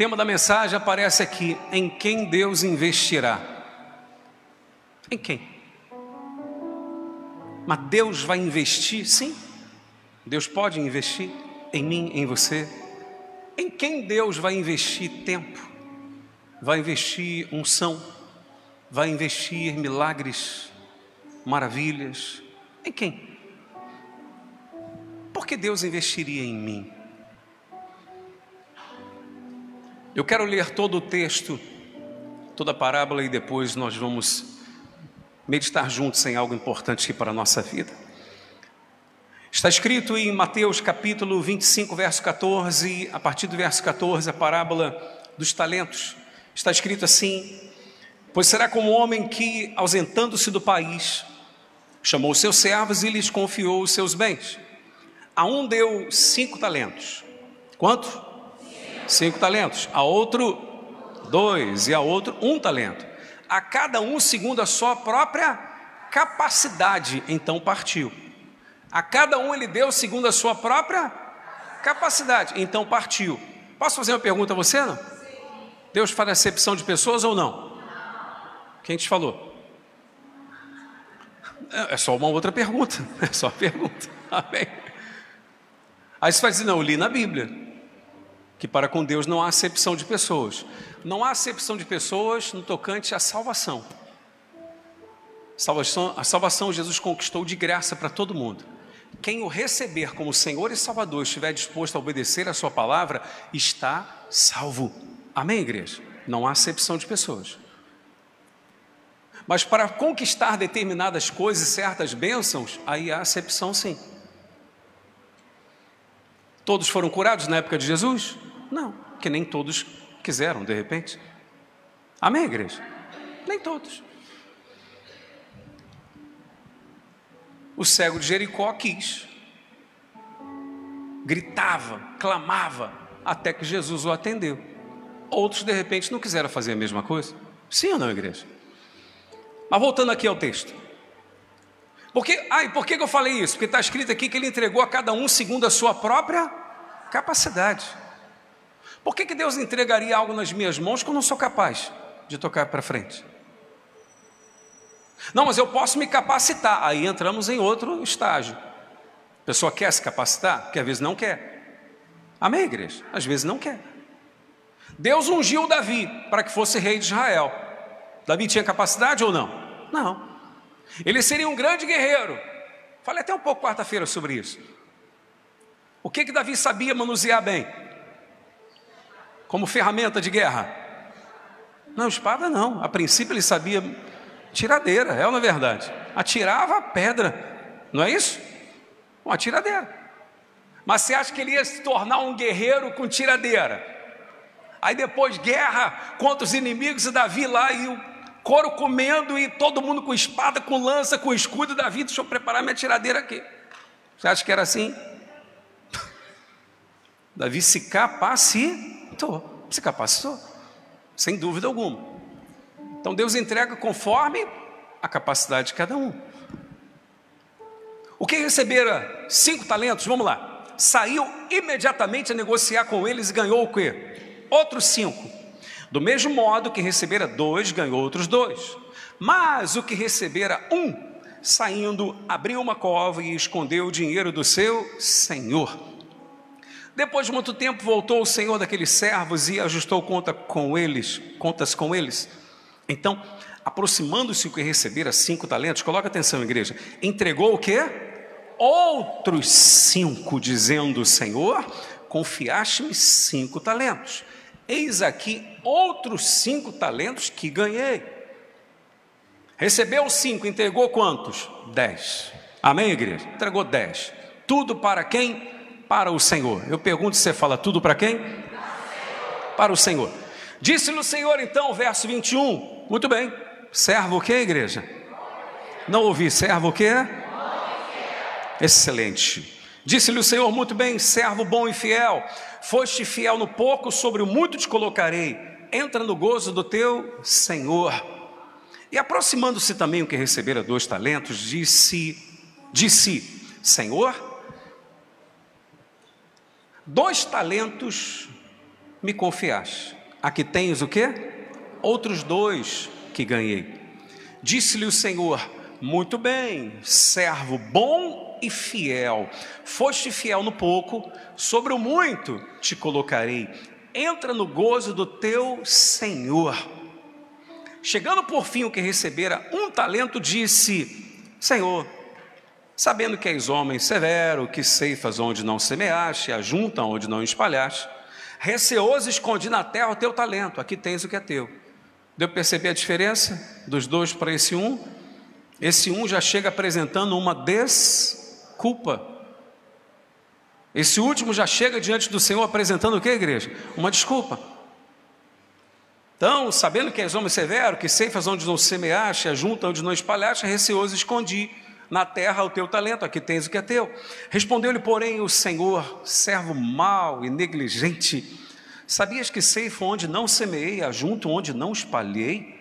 tema da mensagem aparece aqui: em quem Deus investirá. Em quem? Mas Deus vai investir? Sim. Deus pode investir em mim, em você. Em quem Deus vai investir tempo? Vai investir unção? Vai investir milagres, maravilhas? Em quem? Por que Deus investiria em mim? Eu quero ler todo o texto, toda a parábola e depois nós vamos meditar juntos em algo importante aqui para a nossa vida. Está escrito em Mateus capítulo 25, verso 14, a partir do verso 14, a parábola dos talentos. Está escrito assim: Pois será como um homem que, ausentando-se do país, chamou seus servos e lhes confiou os seus bens. A um deu cinco talentos. Quanto? Cinco talentos, a outro dois e a outro um talento. A cada um segundo a sua própria capacidade, então partiu. A cada um ele deu segundo a sua própria capacidade, então partiu. Posso fazer uma pergunta a você? Não? Deus faz acepção de pessoas ou não? Quem te falou? É só uma outra pergunta, é só uma pergunta. Amém. Aí você vai dizer, não, eu li na Bíblia que para com Deus não há acepção de pessoas. Não há acepção de pessoas no tocante à salvação. salvação a salvação Jesus conquistou de graça para todo mundo. Quem o receber como Senhor e Salvador estiver disposto a obedecer a sua palavra, está salvo. Amém, igreja? Não há acepção de pessoas. Mas para conquistar determinadas coisas certas bênçãos, aí há acepção sim. Todos foram curados na época de Jesus? Não, que nem todos quiseram, de repente. Amém, igreja? Nem todos. O cego de Jericó quis, gritava, clamava, até que Jesus o atendeu. Outros, de repente, não quiseram fazer a mesma coisa. Sim ou não, igreja? Mas voltando aqui ao texto. Porque, ai, por que eu falei isso? Porque está escrito aqui que ele entregou a cada um segundo a sua própria capacidade. Por que, que Deus entregaria algo nas minhas mãos que eu não sou capaz de tocar para frente? Não, mas eu posso me capacitar. Aí entramos em outro estágio. A pessoa quer se capacitar? Porque às vezes não quer. Amém, igreja? Às vezes não quer. Deus ungiu Davi para que fosse rei de Israel. Davi tinha capacidade ou não? Não. Ele seria um grande guerreiro. Falei até um pouco quarta-feira sobre isso. O que que Davi sabia manusear bem? Como ferramenta de guerra? Não, espada não. A princípio ele sabia tiradeira, é ou não é verdade? Atirava a pedra, não é isso? Uma tiradeira. Mas você acha que ele ia se tornar um guerreiro com tiradeira? Aí depois guerra contra os inimigos e Davi lá e o couro comendo e todo mundo com espada, com lança, com escudo. Davi, deixa eu preparar minha tiradeira aqui. Você acha que era assim? Davi se capacitou capacitou, se capacitou, sem dúvida alguma. Então Deus entrega conforme a capacidade de cada um. O que recebera cinco talentos, vamos lá, saiu imediatamente a negociar com eles e ganhou o quê? Outros cinco. Do mesmo modo que recebera dois, ganhou outros dois. Mas o que recebera um, saindo, abriu uma cova e escondeu o dinheiro do seu senhor. Depois de muito tempo voltou o senhor daqueles servos e ajustou conta com eles, contas com eles. Então, aproximando-se o que recebera cinco talentos, coloca atenção, igreja, entregou o quê? Outros cinco, dizendo Senhor, confiaste-me cinco talentos. Eis aqui outros cinco talentos que ganhei. Recebeu cinco, entregou quantos? Dez. Amém, igreja? Entregou dez. Tudo para quem? Para o Senhor. Eu pergunto se você fala tudo para quem? Para o Senhor. Disse-lhe o Senhor então, verso 21. Muito bem. Servo o que, igreja? Não ouvi. Servo o que? Excelente. Disse-lhe o Senhor, muito bem, servo bom e fiel. Foste fiel no pouco, sobre o muito te colocarei. Entra no gozo do teu Senhor. E aproximando-se também o que recebera dois talentos, disse: Disse, Senhor, Dois talentos me confiaste. Aqui tens o quê? Outros dois que ganhei. Disse-lhe o Senhor: Muito bem, servo bom e fiel. Foste fiel no pouco, sobre o muito te colocarei. Entra no gozo do teu Senhor. Chegando por fim o que recebera um talento, disse: Senhor, sabendo que és homem severo, que ceifas onde não semeaste, ajunta onde não espalhaste, receoso escondi na terra o teu talento, aqui tens o que é teu. Deu para perceber a diferença dos dois para esse um? Esse um já chega apresentando uma desculpa. Esse último já chega diante do Senhor apresentando o que, igreja? Uma desculpa. Então, sabendo que és homem severo, que ceifas onde não semeaste, ajunta onde não espalhaste, receoso escondi na terra o teu talento, aqui tens o que é teu. Respondeu-lhe, porém, o Senhor, servo mau e negligente, sabias que ceifo onde não semeei, ajunto onde não espalhei?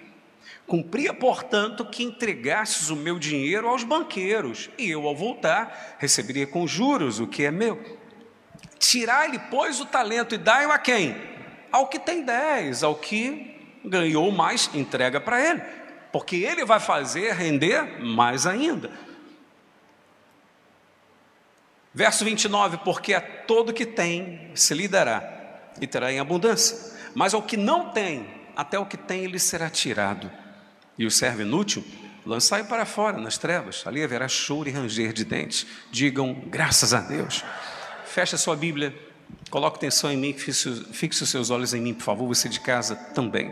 Cumpria, portanto, que entregasses o meu dinheiro aos banqueiros, e eu, ao voltar, receberia com juros o que é meu. Tirai-lhe, pois, o talento e dai-o a quem? ao que tem dez, ao que ganhou mais, entrega para ele, porque ele vai fazer render mais ainda. Verso 29: Porque a todo que tem se lhe dará, e terá em abundância, mas ao que não tem, até o que tem lhe será tirado. E o servo inútil, lançai para fora nas trevas, ali haverá choro e ranger de dentes. Digam graças a Deus. Fecha sua Bíblia. Coloque atenção em mim, fixe, fixe os seus olhos em mim, por favor, você de casa também.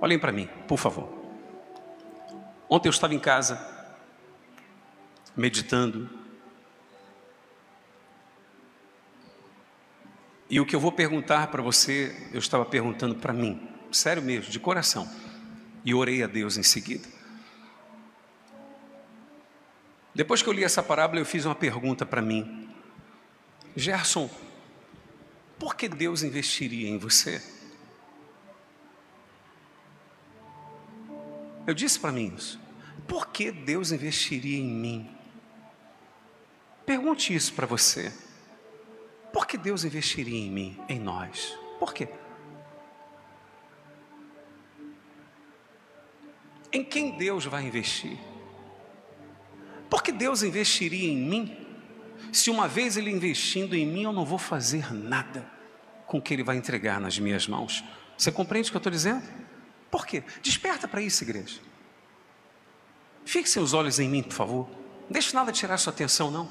Olhem para mim, por favor. Ontem eu estava em casa, meditando, e o que eu vou perguntar para você, eu estava perguntando para mim, sério mesmo, de coração, e orei a Deus em seguida. Depois que eu li essa parábola, eu fiz uma pergunta para mim: Gerson, por que Deus investiria em você? Eu disse para mim isso. Por que Deus investiria em mim? Pergunte isso para você. Por que Deus investiria em mim, em nós? Por quê? Em quem Deus vai investir? Por que Deus investiria em mim? Se uma vez Ele investindo em mim, eu não vou fazer nada com o que Ele vai entregar nas minhas mãos. Você compreende o que eu estou dizendo? Por quê? Desperta para isso, igreja. Fixe seus olhos em mim, por favor. Não deixe nada tirar sua atenção, não.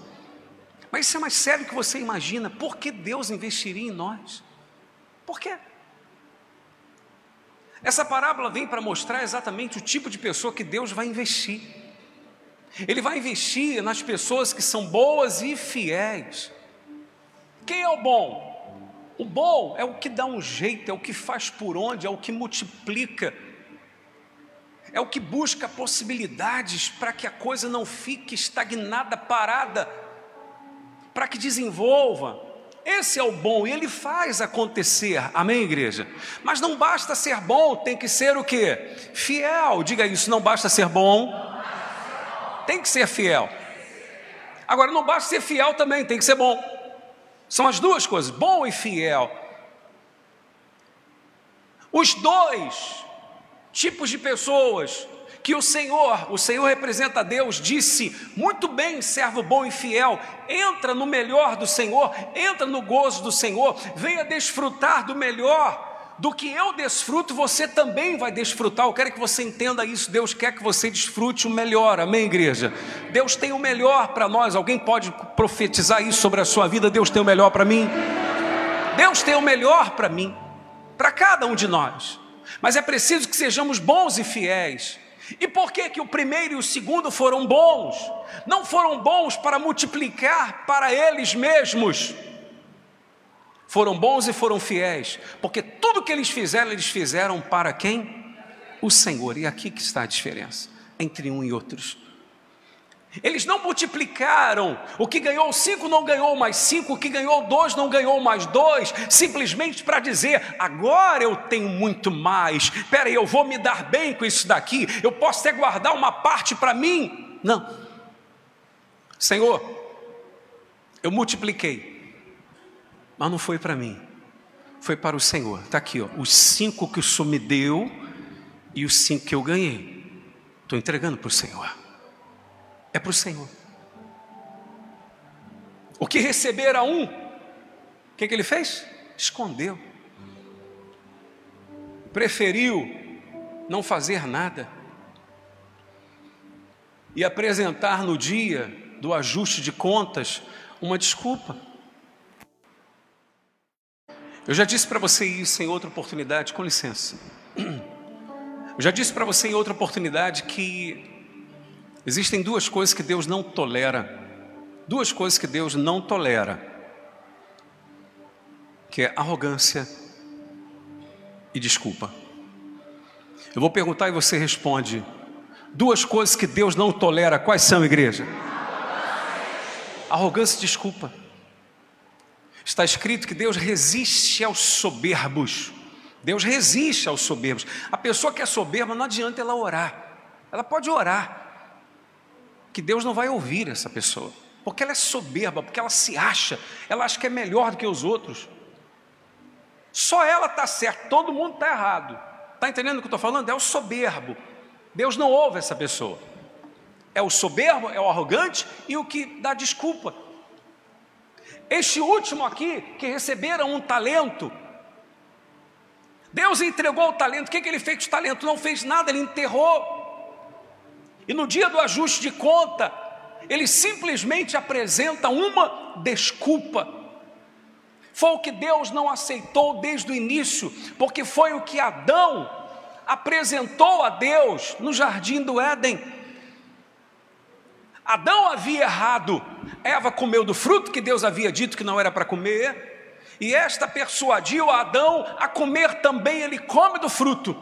Mas isso é mais sério que você imagina. Por que Deus investiria em nós? Por quê? Essa parábola vem para mostrar exatamente o tipo de pessoa que Deus vai investir. Ele vai investir nas pessoas que são boas e fiéis. Quem é o bom? O bom é o que dá um jeito, é o que faz por onde, é o que multiplica, é o que busca possibilidades para que a coisa não fique estagnada, parada, para que desenvolva. Esse é o bom e ele faz acontecer, amém, igreja? Mas não basta ser bom, tem que ser o que? Fiel, diga isso, não basta ser bom tem que ser fiel. Agora, não basta ser fiel também, tem que ser bom. São as duas coisas, bom e fiel. Os dois tipos de pessoas que o Senhor, o Senhor representa Deus, disse: Muito bem, servo bom e fiel, entra no melhor do Senhor, entra no gozo do Senhor, venha desfrutar do melhor do que eu desfruto, você também vai desfrutar. Eu quero que você entenda isso. Deus quer que você desfrute o melhor, amém, igreja? Deus tem o melhor para nós. Alguém pode profetizar isso sobre a sua vida? Deus tem o melhor para mim? Deus tem o melhor para mim, para cada um de nós. Mas é preciso que sejamos bons e fiéis. E por que, que o primeiro e o segundo foram bons? Não foram bons para multiplicar para eles mesmos foram bons e foram fiéis, porque tudo que eles fizeram, eles fizeram para quem? O Senhor. E aqui que está a diferença entre um e outros. Eles não multiplicaram, o que ganhou cinco não ganhou mais cinco, o que ganhou dois não ganhou mais dois, simplesmente para dizer: agora eu tenho muito mais, espera aí, eu vou me dar bem com isso daqui, eu posso até guardar uma parte para mim. Não, Senhor, Eu multipliquei, mas não foi para mim, foi para o Senhor. Está aqui, ó, os cinco que o Senhor me deu e os cinco que eu ganhei. Estou entregando para o Senhor. É para o Senhor. O que recebera um, o que, que ele fez? Escondeu. Preferiu não fazer nada e apresentar no dia do ajuste de contas uma desculpa. Eu já disse para você isso em outra oportunidade, com licença. Eu já disse para você em outra oportunidade que existem duas coisas que Deus não tolera. Duas coisas que Deus não tolera. Que é arrogância e desculpa. Eu vou perguntar e você responde. Duas coisas que Deus não tolera, quais são, igreja? Arrogância e desculpa. Está escrito que Deus resiste aos soberbos. Deus resiste aos soberbos. A pessoa que é soberba, não adianta ela orar. Ela pode orar, que Deus não vai ouvir essa pessoa, porque ela é soberba, porque ela se acha, ela acha que é melhor do que os outros. Só ela está certa, todo mundo está errado. Está entendendo o que eu estou falando? É o soberbo. Deus não ouve essa pessoa. É o soberbo, é o arrogante e o que dá desculpa. Este último aqui, que receberam um talento, Deus entregou o talento, o que, que ele fez com o talento? Não fez nada, ele enterrou. E no dia do ajuste de conta, ele simplesmente apresenta uma desculpa. Foi o que Deus não aceitou desde o início, porque foi o que Adão apresentou a Deus no jardim do Éden. Adão havia errado, Eva comeu do fruto que Deus havia dito que não era para comer, e esta persuadiu Adão a comer também, ele come do fruto.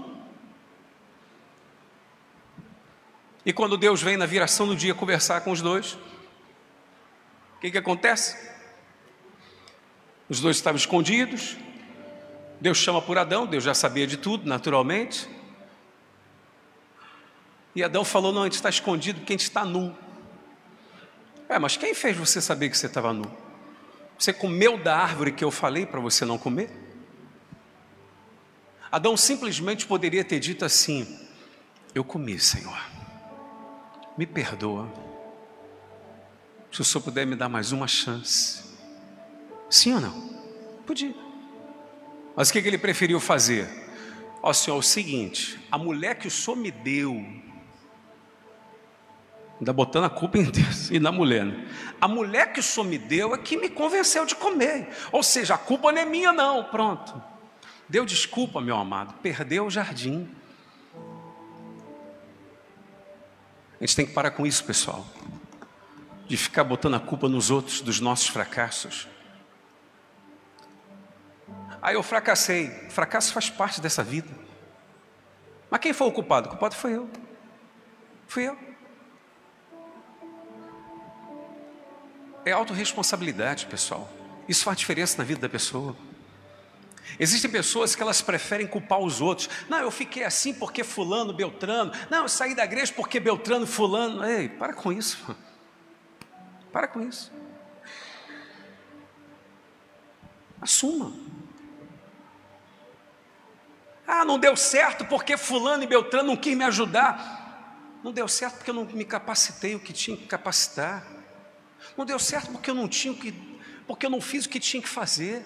E quando Deus vem na viração do dia conversar com os dois, o que, que acontece? Os dois estavam escondidos, Deus chama por Adão, Deus já sabia de tudo, naturalmente. E Adão falou: Não, a gente está escondido porque a gente está nu. É, mas quem fez você saber que você estava nu? Você comeu da árvore que eu falei para você não comer? Adão simplesmente poderia ter dito assim: Eu comi, Senhor, me perdoa. Se o Senhor puder me dar mais uma chance. Sim ou não? Podia. Mas o que ele preferiu fazer? Ó Senhor, é o seguinte: a mulher que o Senhor me deu, Ainda botando a culpa em Deus e na mulher. Né? A mulher que o Senhor me deu é que me convenceu de comer. Ou seja, a culpa não é minha, não. Pronto. Deu desculpa, meu amado. Perdeu o jardim. A gente tem que parar com isso, pessoal. De ficar botando a culpa nos outros dos nossos fracassos. Aí eu fracassei. Fracasso faz parte dessa vida. Mas quem foi o culpado? O culpado foi eu. Fui eu. É autorresponsabilidade, pessoal. Isso faz diferença na vida da pessoa. Existem pessoas que elas preferem culpar os outros. Não, eu fiquei assim porque fulano, Beltrano. Não, eu saí da igreja porque Beltrano, fulano. Ei, para com isso. Para com isso. Assuma. Ah, não deu certo porque fulano e Beltrano não quis me ajudar. Não deu certo porque eu não me capacitei o que tinha que capacitar. Não deu certo porque eu não tinha que, porque eu não fiz o que tinha que fazer.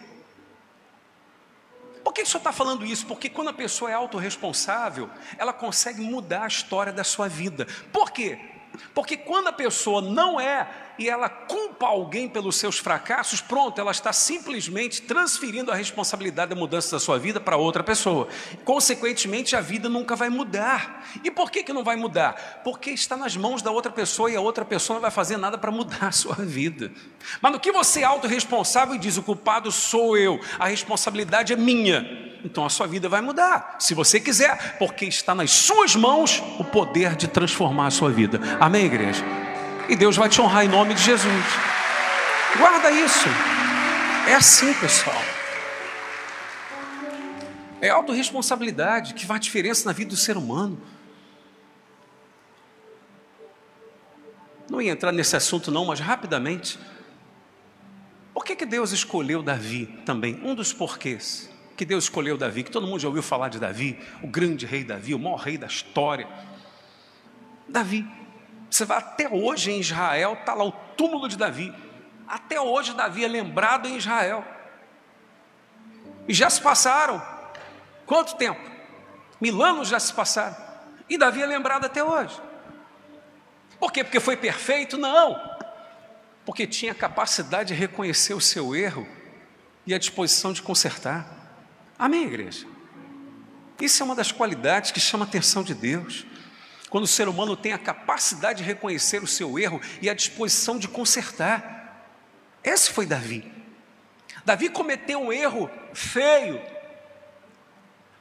Por que o senhor está falando isso? Porque quando a pessoa é autorresponsável, ela consegue mudar a história da sua vida. Por quê? Porque quando a pessoa não é e ela culpa alguém pelos seus fracassos, pronto, ela está simplesmente transferindo a responsabilidade da mudança da sua vida para outra pessoa. Consequentemente, a vida nunca vai mudar. E por que, que não vai mudar? Porque está nas mãos da outra pessoa e a outra pessoa não vai fazer nada para mudar a sua vida. Mas no que você é autorresponsável e diz: o culpado sou eu, a responsabilidade é minha então a sua vida vai mudar, se você quiser, porque está nas suas mãos o poder de transformar a sua vida. Amém, igreja? E Deus vai te honrar em nome de Jesus. Guarda isso. É assim, pessoal. É autorresponsabilidade que faz diferença na vida do ser humano. Não ia entrar nesse assunto, não, mas rapidamente. Por que, que Deus escolheu Davi também? Um dos porquês que Deus escolheu Davi, que todo mundo já ouviu falar de Davi, o grande rei Davi, o maior rei da história. Davi, você vai até hoje em Israel, está lá o túmulo de Davi. Até hoje Davi é lembrado em Israel. E já se passaram. Quanto tempo? Mil anos já se passaram. E Davi é lembrado até hoje. Por quê? Porque foi perfeito? Não. Porque tinha capacidade de reconhecer o seu erro e a disposição de consertar. Amém, igreja? Isso é uma das qualidades que chama a atenção de Deus. Quando o ser humano tem a capacidade de reconhecer o seu erro e a disposição de consertar. Esse foi Davi. Davi cometeu um erro feio,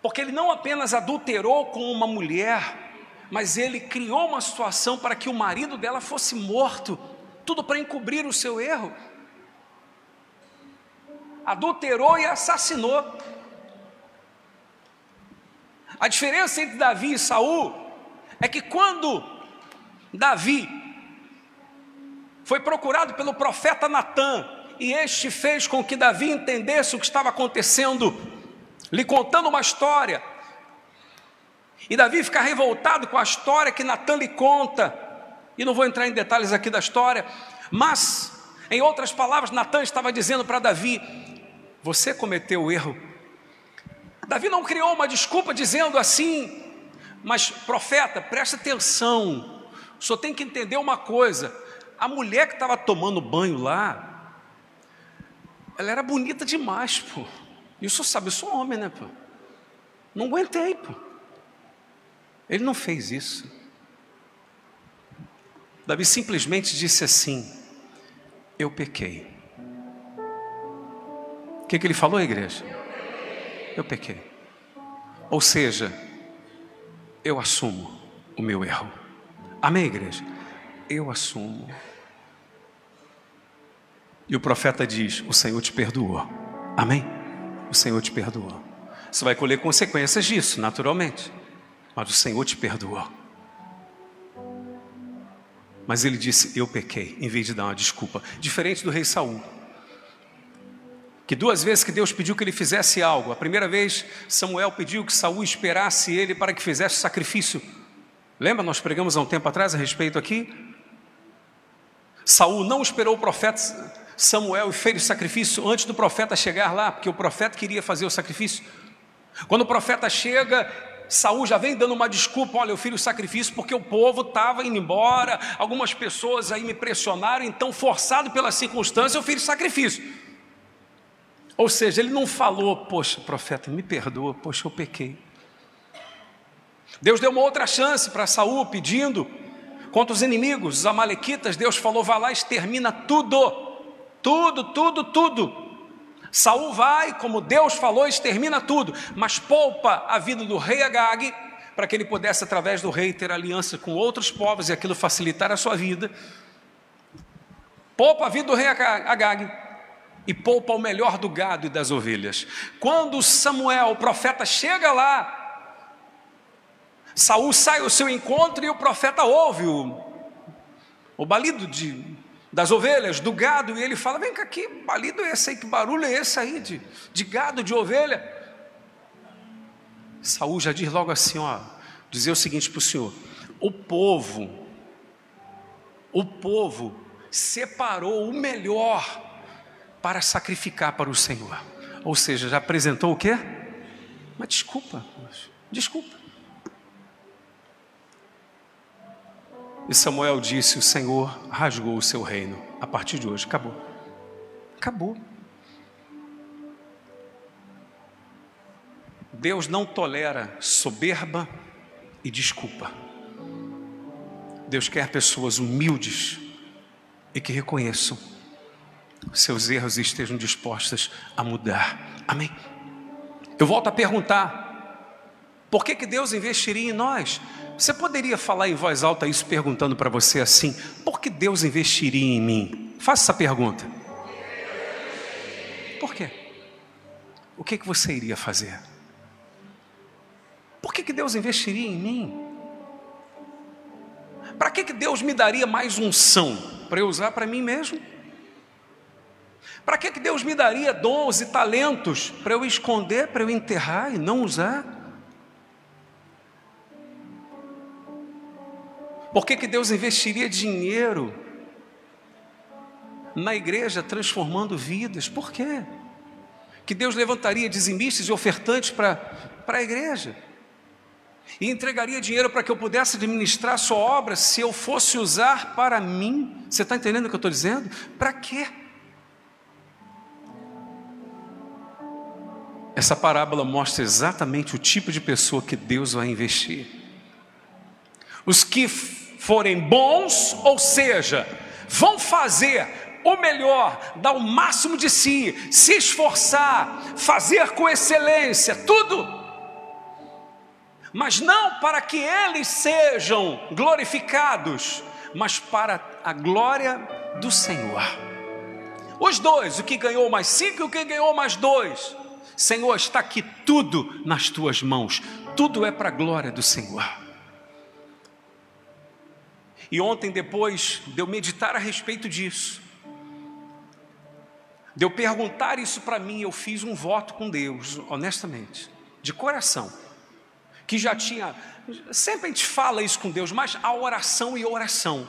porque ele não apenas adulterou com uma mulher, mas ele criou uma situação para que o marido dela fosse morto, tudo para encobrir o seu erro. Adulterou e assassinou. A diferença entre Davi e Saul é que quando Davi foi procurado pelo profeta Natã, e este fez com que Davi entendesse o que estava acontecendo, lhe contando uma história. E Davi fica revoltado com a história que Natan lhe conta. E não vou entrar em detalhes aqui da história, mas, em outras palavras, Natan estava dizendo para Davi: Você cometeu o erro. Davi não criou uma desculpa dizendo assim, mas profeta, presta atenção, senhor tem que entender uma coisa: a mulher que estava tomando banho lá, ela era bonita demais, pô. E o senhor sabe, eu sou homem, né, pô? Não aguentei, pô. Ele não fez isso. Davi simplesmente disse assim: Eu pequei. O que, que ele falou, igreja? Eu pequei. Ou seja, eu assumo o meu erro. Amém, igreja? Eu assumo. E o profeta diz: O Senhor te perdoou. Amém? O Senhor te perdoou. Você vai colher consequências disso, naturalmente. Mas o Senhor te perdoou. Mas ele disse: Eu pequei, em vez de dar uma desculpa. Diferente do rei Saul. Que duas vezes que Deus pediu que ele fizesse algo. A primeira vez, Samuel pediu que Saul esperasse ele para que fizesse sacrifício. Lembra, nós pregamos há um tempo atrás a respeito aqui? Saul não esperou o profeta Samuel e fez o sacrifício antes do profeta chegar lá, porque o profeta queria fazer o sacrifício. Quando o profeta chega, Saul já vem dando uma desculpa, olha, eu fiz o sacrifício porque o povo estava indo embora, algumas pessoas aí me pressionaram, então forçado pela circunstância eu fiz o sacrifício. Ou seja, ele não falou, poxa, profeta, me perdoa, poxa, eu pequei. Deus deu uma outra chance para Saul pedindo contra os inimigos, os amalequitas, Deus falou, vá lá, extermina tudo. Tudo, tudo, tudo. Saul vai, como Deus falou, extermina tudo, mas poupa a vida do rei Agag, para que ele pudesse, através do rei, ter aliança com outros povos e aquilo facilitar a sua vida. Poupa a vida do rei Agag e poupa o melhor do gado e das ovelhas. Quando Samuel, o profeta, chega lá, Saul sai ao seu encontro e o profeta ouve o, o balido de das ovelhas, do gado, e ele fala: Vem cá, que balido é esse aí? Que barulho é esse aí de, de gado, de ovelha? Saul já diz logo assim: ó, dizer o seguinte para o senhor: o povo, o povo separou o melhor para sacrificar para o Senhor. Ou seja, já apresentou o quê? Mas desculpa, desculpa. E Samuel disse: O Senhor rasgou o seu reino. A partir de hoje, acabou. Acabou. Deus não tolera soberba e desculpa. Deus quer pessoas humildes e que reconheçam seus erros e estejam dispostas a mudar. Amém? Eu volto a perguntar: por que, que Deus investiria em nós? Você poderia falar em voz alta isso perguntando para você assim: por que Deus investiria em mim? Faça essa pergunta. Por quê? O que, que você iria fazer? Por que, que Deus investiria em mim? Para que, que Deus me daria mais unção? Para eu usar para mim mesmo? Para que, que Deus me daria dons e talentos para eu esconder, para eu enterrar e não usar? Por que, que Deus investiria dinheiro na igreja transformando vidas? Por quê? Que Deus levantaria dizimistas e ofertantes para, a igreja e entregaria dinheiro para que eu pudesse administrar sua obra se eu fosse usar para mim. Você está entendendo o que eu estou dizendo? Para quê? Essa parábola mostra exatamente o tipo de pessoa que Deus vai investir. Os que forem bons, ou seja, vão fazer o melhor, dar o máximo de si, se esforçar, fazer com excelência, tudo, mas não para que eles sejam glorificados, mas para a glória do Senhor. Os dois, o que ganhou mais cinco e o que ganhou mais dois, Senhor, está aqui tudo nas tuas mãos, tudo é para a glória do Senhor. E ontem, depois de eu meditar a respeito disso, de eu perguntar isso para mim, eu fiz um voto com Deus, honestamente, de coração, que já tinha, sempre a gente fala isso com Deus, mas a oração e oração,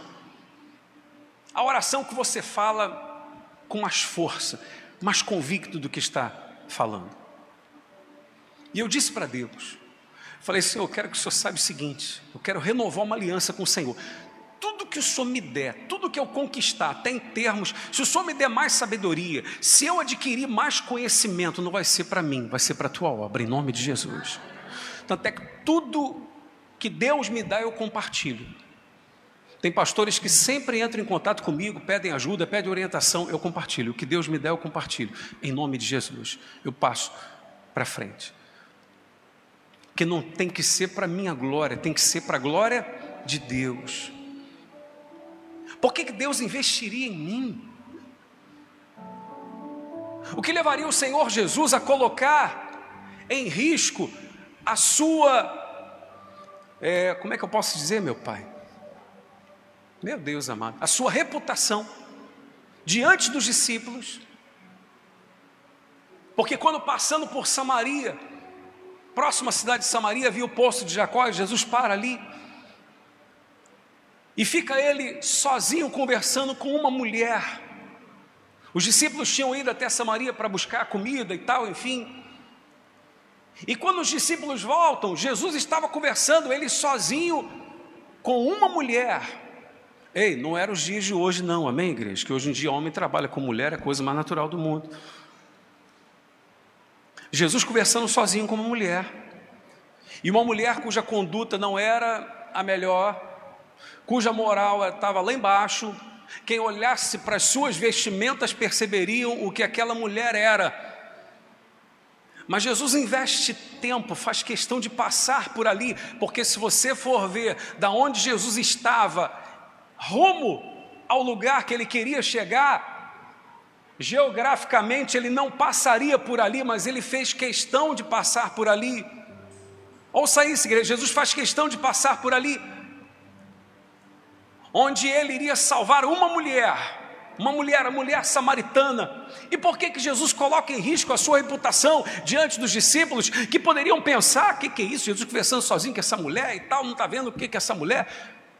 a oração que você fala com mais força, mais convicto do que está falando. E eu disse para Deus, falei, Senhor, eu quero que o Senhor saiba o seguinte, eu quero renovar uma aliança com o Senhor. Tudo que o Senhor me der, tudo que eu conquistar, até em termos, se o Senhor me der mais sabedoria, se eu adquirir mais conhecimento, não vai ser para mim, vai ser para a tua obra, em nome de Jesus. Tanto é que tudo que Deus me dá, eu compartilho. Tem pastores que sempre entram em contato comigo, pedem ajuda, pedem orientação, eu compartilho. O que Deus me der, eu compartilho. Em nome de Jesus, eu passo para frente que não tem que ser para minha glória, tem que ser para a glória de Deus. Por que, que Deus investiria em mim? O que levaria o Senhor Jesus a colocar em risco a sua, é, como é que eu posso dizer, meu Pai? Meu Deus amado, a sua reputação diante dos discípulos, porque quando passando por Samaria, próximo à cidade de Samaria, viu o poço de Jacó e Jesus para ali. E fica ele sozinho conversando com uma mulher. Os discípulos tinham ido até Samaria para buscar comida e tal, enfim. E quando os discípulos voltam, Jesus estava conversando, ele sozinho, com uma mulher. Ei, não era os dias de hoje, não, amém, igreja? Que hoje em dia homem trabalha com mulher, é a coisa mais natural do mundo. Jesus conversando sozinho com uma mulher. E uma mulher cuja conduta não era a melhor, cuja moral estava lá embaixo. Quem olhasse para as suas vestimentas perceberiam o que aquela mulher era. Mas Jesus investe tempo, faz questão de passar por ali, porque se você for ver da onde Jesus estava, rumo ao lugar que ele queria chegar, Geograficamente ele não passaria por ali, mas ele fez questão de passar por ali. Ouça isso, igreja, Jesus faz questão de passar por ali, onde ele iria salvar uma mulher, uma mulher, a mulher samaritana. E por que, que Jesus coloca em risco a sua reputação diante dos discípulos que poderiam pensar: o que, que é isso? Jesus conversando sozinho com essa mulher e tal, não está vendo o que, que é essa mulher?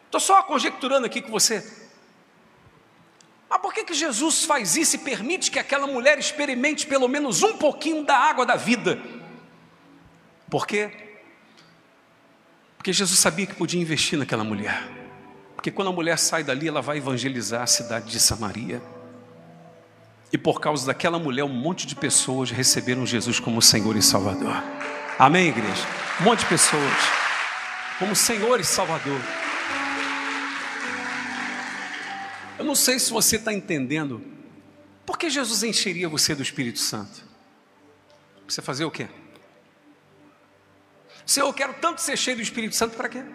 Estou só conjecturando aqui com você. Mas por que, que Jesus faz isso e permite que aquela mulher experimente pelo menos um pouquinho da água da vida? Por quê? Porque Jesus sabia que podia investir naquela mulher. Porque quando a mulher sai dali, ela vai evangelizar a cidade de Samaria. E por causa daquela mulher, um monte de pessoas receberam Jesus como Senhor e Salvador. Amém, igreja? Um monte de pessoas como Senhor e Salvador. Eu não sei se você está entendendo. Por que Jesus encheria você do Espírito Santo? Você fazer o quê? Se eu quero tanto ser cheio do Espírito Santo, para quê?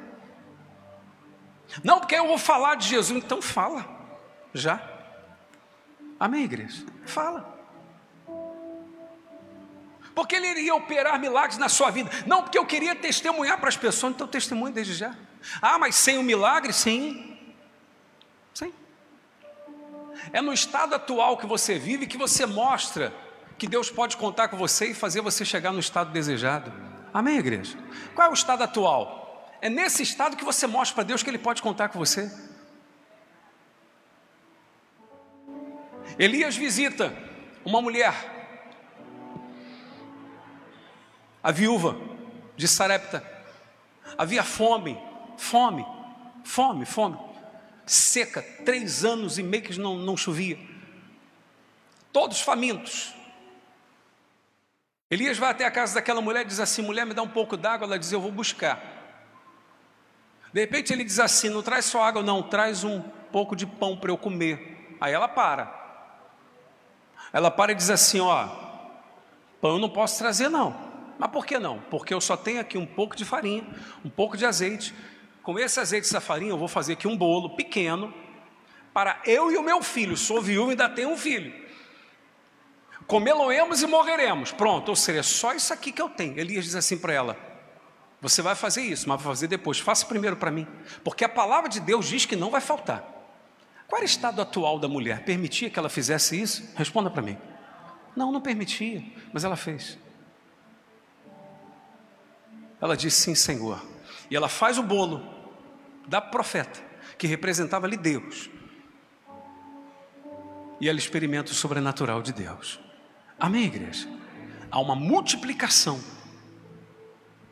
Não, porque eu vou falar de Jesus, então fala, já. Amém, igreja? Fala. Porque ele iria operar milagres na sua vida. Não, porque eu queria testemunhar para as pessoas, então testemunho desde já. Ah, mas sem o milagre, sim. É no estado atual que você vive que você mostra que Deus pode contar com você e fazer você chegar no estado desejado. Amém, igreja? Qual é o estado atual? É nesse estado que você mostra para Deus que Ele pode contar com você. Elias visita uma mulher, a viúva de Sarepta. Havia fome, fome, fome, fome, seca, três anos e meio que não, não chovia. Todos famintos. Elias vai até a casa daquela mulher e diz assim: mulher, me dá um pouco d'água. Ela diz: eu vou buscar. De repente ele diz assim: não traz só água, não, traz um pouco de pão para eu comer. Aí ela para. Ela para e diz assim: ó, pão eu não posso trazer, não. Mas por que não? Porque eu só tenho aqui um pouco de farinha, um pouco de azeite. Com esse azeite e essa farinha, eu vou fazer aqui um bolo pequeno para eu e o meu filho. Sou viúva e ainda tenho um filho. Comê-lo-emos e morreremos. Pronto, ou seja, é só isso aqui que eu tenho. Elias diz assim para ela: Você vai fazer isso, mas vai fazer depois. Faça primeiro para mim. Porque a palavra de Deus diz que não vai faltar. Qual era o estado atual da mulher? Permitia que ela fizesse isso? Responda para mim. Não, não permitia, mas ela fez. Ela disse sim, Senhor. E ela faz o bolo da profeta, que representava ali Deus. E ela experimenta o sobrenatural de Deus. Amém, igreja? Há uma multiplicação.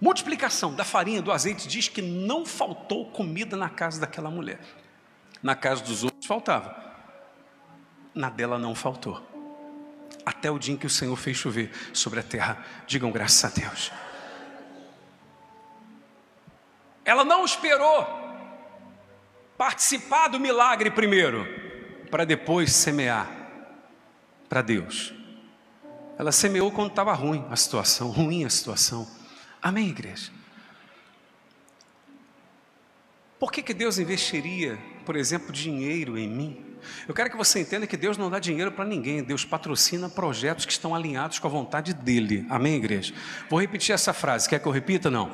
Multiplicação da farinha, do azeite, diz que não faltou comida na casa daquela mulher. Na casa dos outros faltava. Na dela não faltou. Até o dia em que o Senhor fez chover sobre a terra. Digam graças a Deus. Ela não esperou participar do milagre primeiro, para depois semear para Deus. Ela semeou quando estava ruim a situação, ruim a situação. Amém, igreja? Por que, que Deus investiria, por exemplo, dinheiro em mim? Eu quero que você entenda que Deus não dá dinheiro para ninguém, Deus patrocina projetos que estão alinhados com a vontade dEle. Amém, igreja? Vou repetir essa frase, quer que eu repita? Não.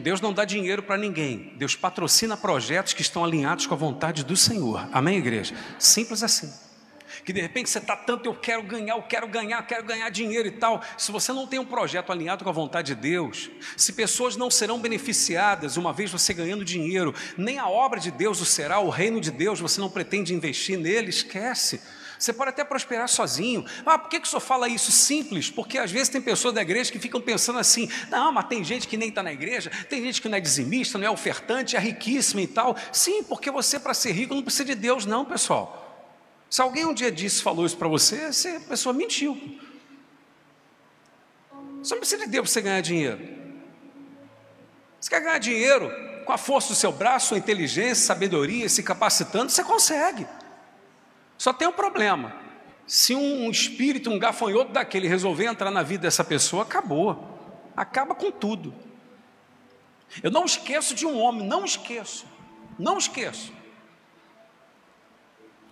Deus não dá dinheiro para ninguém, Deus patrocina projetos que estão alinhados com a vontade do Senhor. Amém, igreja? Simples assim que de repente você está tanto, eu quero ganhar, eu quero ganhar, eu quero ganhar dinheiro e tal. Se você não tem um projeto alinhado com a vontade de Deus, se pessoas não serão beneficiadas uma vez você ganhando dinheiro, nem a obra de Deus o será, o reino de Deus, você não pretende investir nele, esquece. Você pode até prosperar sozinho. Ah, por que, que o senhor fala isso simples? Porque às vezes tem pessoas da igreja que ficam pensando assim: não, mas tem gente que nem está na igreja, tem gente que não é dizimista, não é ofertante, é riquíssima e tal. Sim, porque você, para ser rico, não precisa de Deus, não, pessoal. Se alguém um dia disse, falou isso para você, essa pessoa mentiu. Você não precisa de Deus para você ganhar dinheiro. Você quer ganhar dinheiro com a força do seu braço, sua inteligência, sabedoria, se capacitando, você consegue. Só tem um problema. Se um espírito, um gafanhoto daquele resolver entrar na vida dessa pessoa, acabou. Acaba com tudo. Eu não esqueço de um homem, não esqueço. Não esqueço.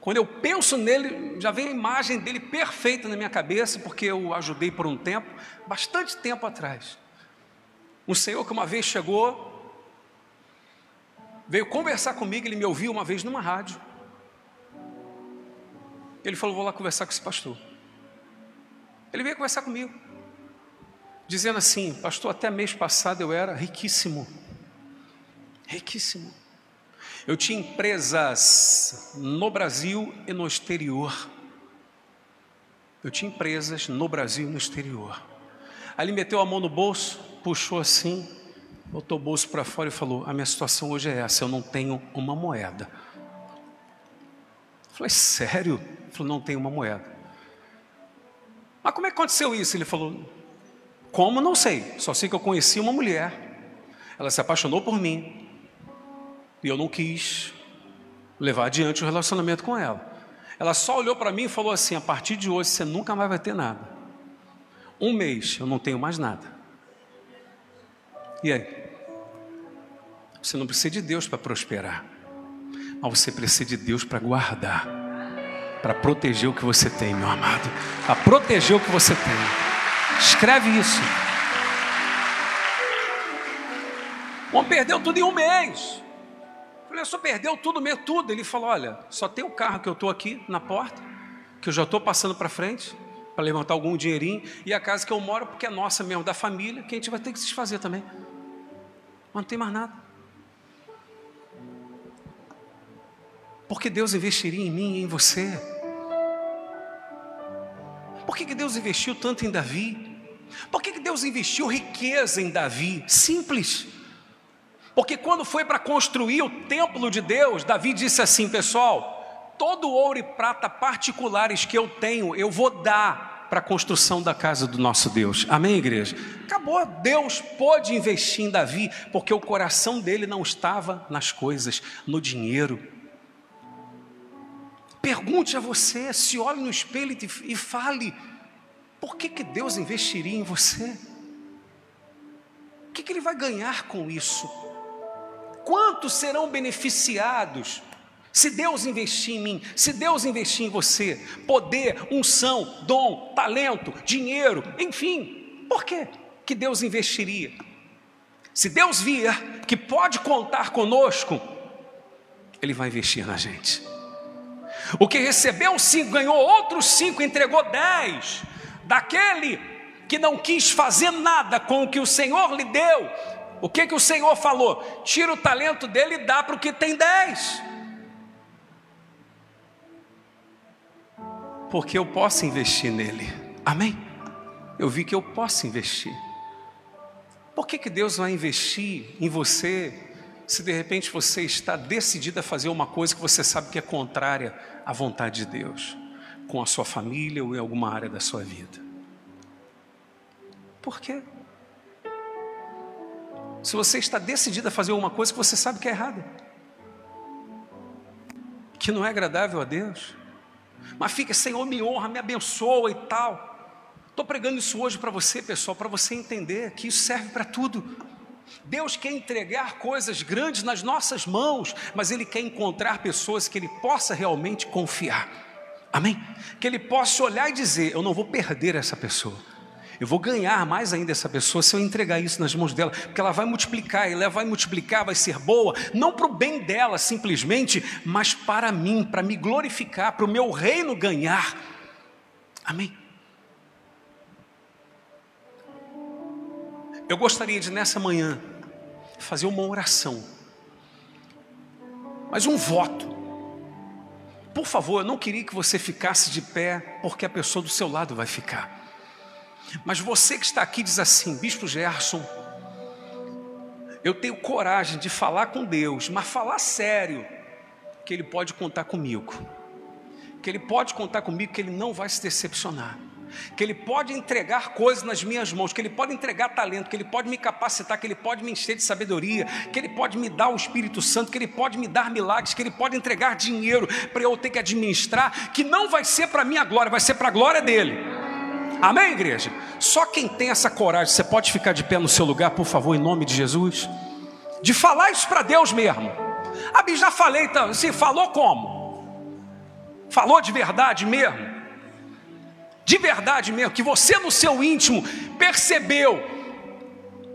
Quando eu penso nele, já vem a imagem dele perfeita na minha cabeça, porque eu ajudei por um tempo, bastante tempo atrás. Um senhor que uma vez chegou, veio conversar comigo, ele me ouviu uma vez numa rádio. Ele falou: Vou lá conversar com esse pastor. Ele veio conversar comigo, dizendo assim: Pastor, até mês passado eu era riquíssimo, riquíssimo. Eu tinha empresas no Brasil e no exterior. Eu tinha empresas no Brasil e no exterior. Ele meteu a mão no bolso, puxou assim, botou o bolso para fora e falou: A minha situação hoje é essa, eu não tenho uma moeda. Eu falei: Sério? Ele falou: Não tenho uma moeda. Mas como é que aconteceu isso? Ele falou: Como? Não sei. Só sei que eu conheci uma mulher. Ela se apaixonou por mim. E eu não quis levar adiante o relacionamento com ela. Ela só olhou para mim e falou assim: a partir de hoje você nunca mais vai ter nada. Um mês eu não tenho mais nada. E aí? Você não precisa de Deus para prosperar, mas você precisa de Deus para guardar, para proteger o que você tem, meu amado, para proteger o que você tem. Escreve isso. O homem perdeu tudo em um mês. O senhor perdeu tudo, mesmo tudo. Ele falou: olha, só tem o carro que eu estou aqui na porta, que eu já estou passando para frente, para levantar algum dinheirinho, e a casa que eu moro, porque é nossa mesmo, da família, que a gente vai ter que se desfazer também. Mas não tem mais nada. Porque Deus investiria em mim e em você. Por que, que Deus investiu tanto em Davi? Por que, que Deus investiu riqueza em Davi? Simples. Porque quando foi para construir o templo de Deus, Davi disse assim, pessoal: todo ouro e prata particulares que eu tenho, eu vou dar para a construção da casa do nosso Deus. Amém, igreja? Acabou. Deus pôde investir em Davi, porque o coração dele não estava nas coisas, no dinheiro. Pergunte a você, se olhe no espelho e fale: por que, que Deus investiria em você? O que, que Ele vai ganhar com isso? Quantos serão beneficiados se Deus investir em mim, se Deus investir em você? Poder, unção, dom, talento, dinheiro, enfim. Por quê que Deus investiria? Se Deus vir que pode contar conosco, Ele vai investir na gente. O que recebeu cinco, ganhou outros cinco, entregou dez. Daquele que não quis fazer nada com o que o Senhor lhe deu, o que, que o Senhor falou? Tira o talento dele e dá para o que tem dez. Porque eu posso investir nele. Amém? Eu vi que eu posso investir. Por que, que Deus vai investir em você se de repente você está decidido a fazer uma coisa que você sabe que é contrária à vontade de Deus, com a sua família ou em alguma área da sua vida? Por quê? Se você está decidido a fazer uma coisa que você sabe que é errada, que não é agradável a Deus, mas fica, Senhor, me honra, me abençoa e tal. Estou pregando isso hoje para você, pessoal, para você entender que isso serve para tudo. Deus quer entregar coisas grandes nas nossas mãos, mas Ele quer encontrar pessoas que Ele possa realmente confiar. Amém? Que Ele possa olhar e dizer: Eu não vou perder essa pessoa. Eu vou ganhar mais ainda essa pessoa se eu entregar isso nas mãos dela, porque ela vai multiplicar, ela vai multiplicar, vai ser boa, não para o bem dela simplesmente, mas para mim, para me glorificar, para o meu reino ganhar. Amém? Eu gostaria de nessa manhã fazer uma oração, mas um voto. Por favor, eu não queria que você ficasse de pé, porque a pessoa do seu lado vai ficar. Mas você que está aqui diz assim, Bispo Gerson, eu tenho coragem de falar com Deus, mas falar sério, que Ele pode contar comigo, que Ele pode contar comigo, que Ele não vai se decepcionar, que Ele pode entregar coisas nas minhas mãos, que Ele pode entregar talento, que Ele pode me capacitar, que Ele pode me encher de sabedoria, que Ele pode me dar o Espírito Santo, que Ele pode me dar milagres, que Ele pode entregar dinheiro para eu ter que administrar, que não vai ser para minha glória, vai ser para a glória dEle. Amém, igreja? Só quem tem essa coragem, você pode ficar de pé no seu lugar, por favor, em nome de Jesus? De falar isso para Deus mesmo. Ah, já falei, então, você falou como? Falou de verdade mesmo? De verdade mesmo, que você no seu íntimo percebeu.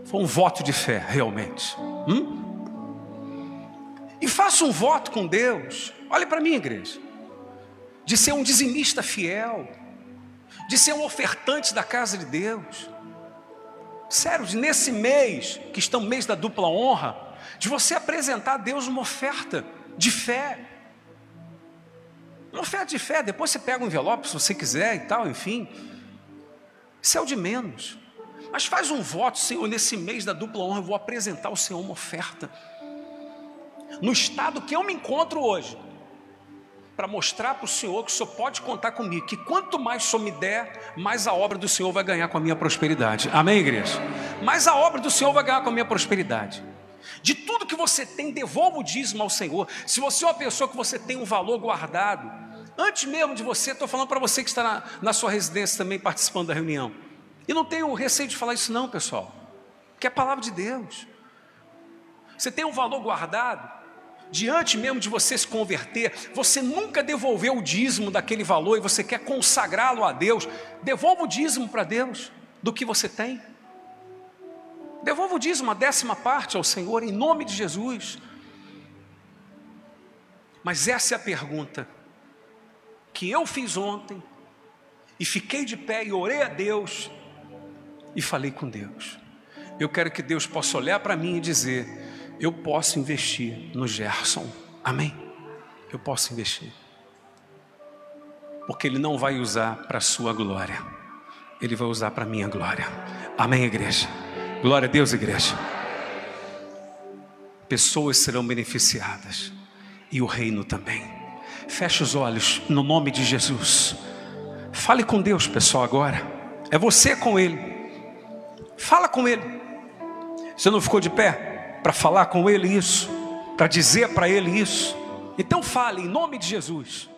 Foi um voto de fé, realmente. Hum? E faça um voto com Deus. Olhe para mim, igreja. De ser um dizimista fiel de ser um ofertante da casa de Deus. Sério, nesse mês, que está o mês da dupla honra, de você apresentar a Deus uma oferta de fé. Uma oferta de fé, depois você pega um envelope se você quiser e tal, enfim. Isso é o de menos. Mas faz um voto, Senhor, nesse mês da dupla honra, eu vou apresentar ao Senhor uma oferta. No estado que eu me encontro hoje, para mostrar para o Senhor que o Senhor pode contar comigo, que quanto mais o Senhor me der, mais a obra do Senhor vai ganhar com a minha prosperidade. Amém, igreja? Mais a obra do Senhor vai ganhar com a minha prosperidade. De tudo que você tem, devolva o dízimo ao Senhor. Se você é uma pessoa que você tem um valor guardado, antes mesmo de você, estou falando para você que está na, na sua residência também participando da reunião. E não tenho receio de falar isso, não, pessoal, que é a palavra de Deus. Você tem um valor guardado, diante mesmo de você se converter, você nunca devolveu o dízimo daquele valor e você quer consagrá-lo a Deus, devolva o dízimo para Deus do que você tem. Devolva o dízimo, a décima parte ao Senhor, em nome de Jesus. Mas essa é a pergunta que eu fiz ontem, e fiquei de pé e orei a Deus, e falei com Deus. Eu quero que Deus possa olhar para mim e dizer: eu posso investir no Gerson, amém? Eu posso investir, porque Ele não vai usar para a sua glória, Ele vai usar para a minha glória, amém, igreja? Glória a Deus, igreja. Pessoas serão beneficiadas e o reino também. Feche os olhos no nome de Jesus. Fale com Deus, pessoal, agora. É você com Ele. Fala com Ele. Você não ficou de pé para falar com Ele isso? Para dizer para Ele isso? Então fale em nome de Jesus.